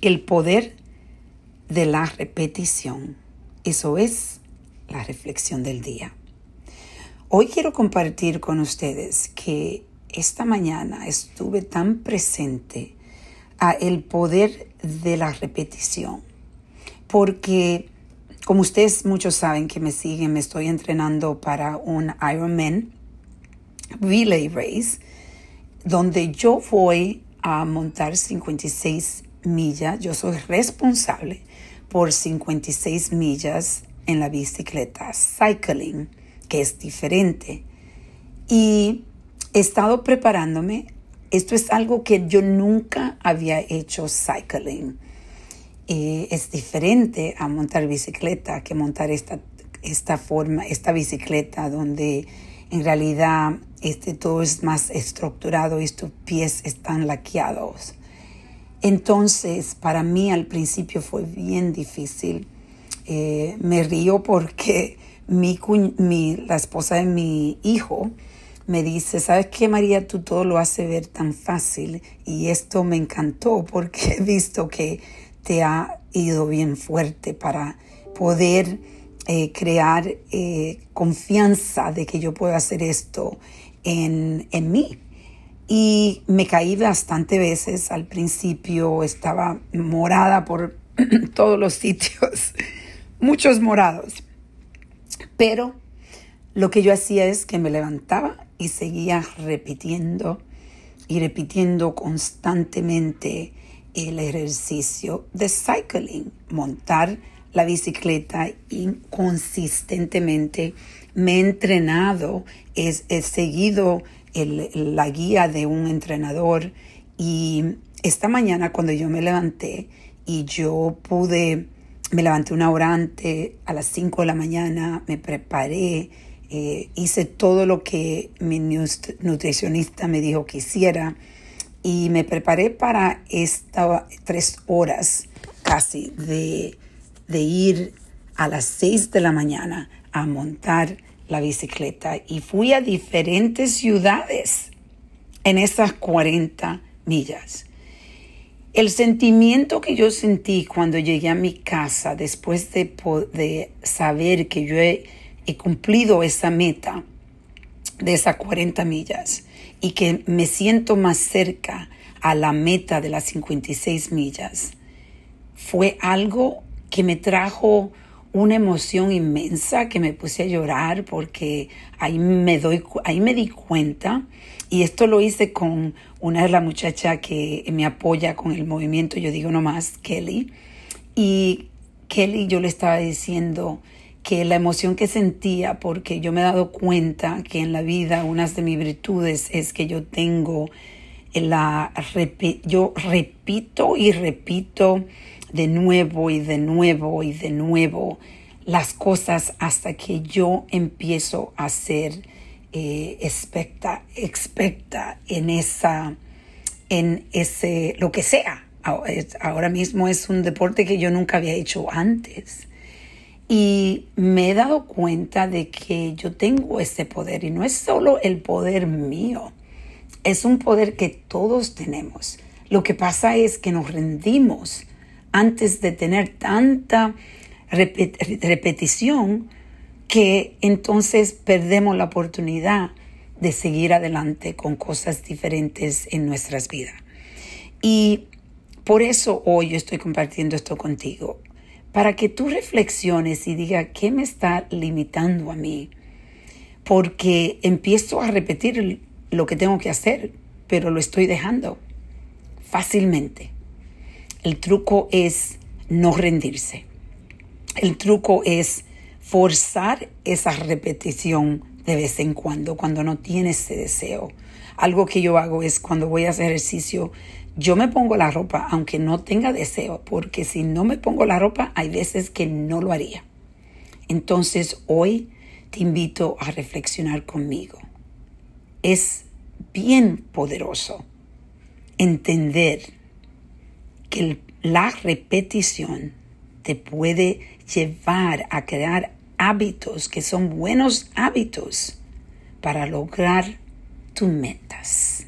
El poder de la repetición. Eso es la reflexión del día. Hoy quiero compartir con ustedes que esta mañana estuve tan presente a el poder de la repetición, porque como ustedes muchos saben que me siguen, me estoy entrenando para un Ironman Relay Race, donde yo voy a montar 56 millas. Yo soy responsable por 56 millas en la bicicleta, cycling, que es diferente. Y he estado preparándome. Esto es algo que yo nunca había hecho cycling. es diferente a montar bicicleta que montar esta, esta forma, esta bicicleta donde en realidad este todo es más estructurado y tus pies están laqueados. Entonces, para mí al principio fue bien difícil. Eh, me río porque mi, la esposa de mi hijo me dice, ¿sabes qué, María? Tú todo lo haces ver tan fácil y esto me encantó porque he visto que te ha ido bien fuerte para poder eh, crear eh, confianza de que yo puedo hacer esto en, en mí. Y me caí bastante veces. Al principio estaba morada por todos los sitios, muchos morados. Pero lo que yo hacía es que me levantaba y seguía repitiendo y repitiendo constantemente el ejercicio de cycling, montar la bicicleta inconsistentemente. Me he entrenado, he, seguido la guía de un entrenador. Y esta mañana cuando yo me levanté y yo pude, me levanté una hora antes, a las 5 de la mañana, me preparé, eh, hice todo lo que mi nutricionista me dijo que hiciera y me preparé para estas tres horas casi de, de ir a las 6 de la mañana a montar la bicicleta y fui a diferentes ciudades en esas 40 millas. El sentimiento que yo sentí cuando llegué a mi casa después de, de saber que yo he cumplido esa meta de esas 40 millas y que me siento más cerca a la meta de las 56 millas, fue algo que me trajo una emoción inmensa que me puse a llorar porque ahí me doy ahí me di cuenta y esto lo hice con una de las muchachas que me apoya con el movimiento yo digo nomás Kelly y Kelly yo le estaba diciendo que la emoción que sentía, porque yo me he dado cuenta que en la vida una de mis virtudes es que yo tengo la, yo repito y repito de nuevo y de nuevo y de nuevo las cosas hasta que yo empiezo a ser eh, expecta, expecta en esa, en ese, lo que sea. Ahora mismo es un deporte que yo nunca había hecho antes. Y me he dado cuenta de que yo tengo ese poder y no es solo el poder mío, es un poder que todos tenemos. Lo que pasa es que nos rendimos antes de tener tanta repetición que entonces perdemos la oportunidad de seguir adelante con cosas diferentes en nuestras vidas. Y por eso hoy estoy compartiendo esto contigo para que tú reflexiones y digas, ¿qué me está limitando a mí? Porque empiezo a repetir lo que tengo que hacer, pero lo estoy dejando fácilmente. El truco es no rendirse. El truco es forzar esa repetición de vez en cuando, cuando no tienes ese deseo. Algo que yo hago es cuando voy a hacer ejercicio, yo me pongo la ropa aunque no tenga deseo, porque si no me pongo la ropa hay veces que no lo haría. Entonces hoy te invito a reflexionar conmigo. Es bien poderoso entender que la repetición te puede llevar a crear hábitos que son buenos hábitos para lograr tus metas.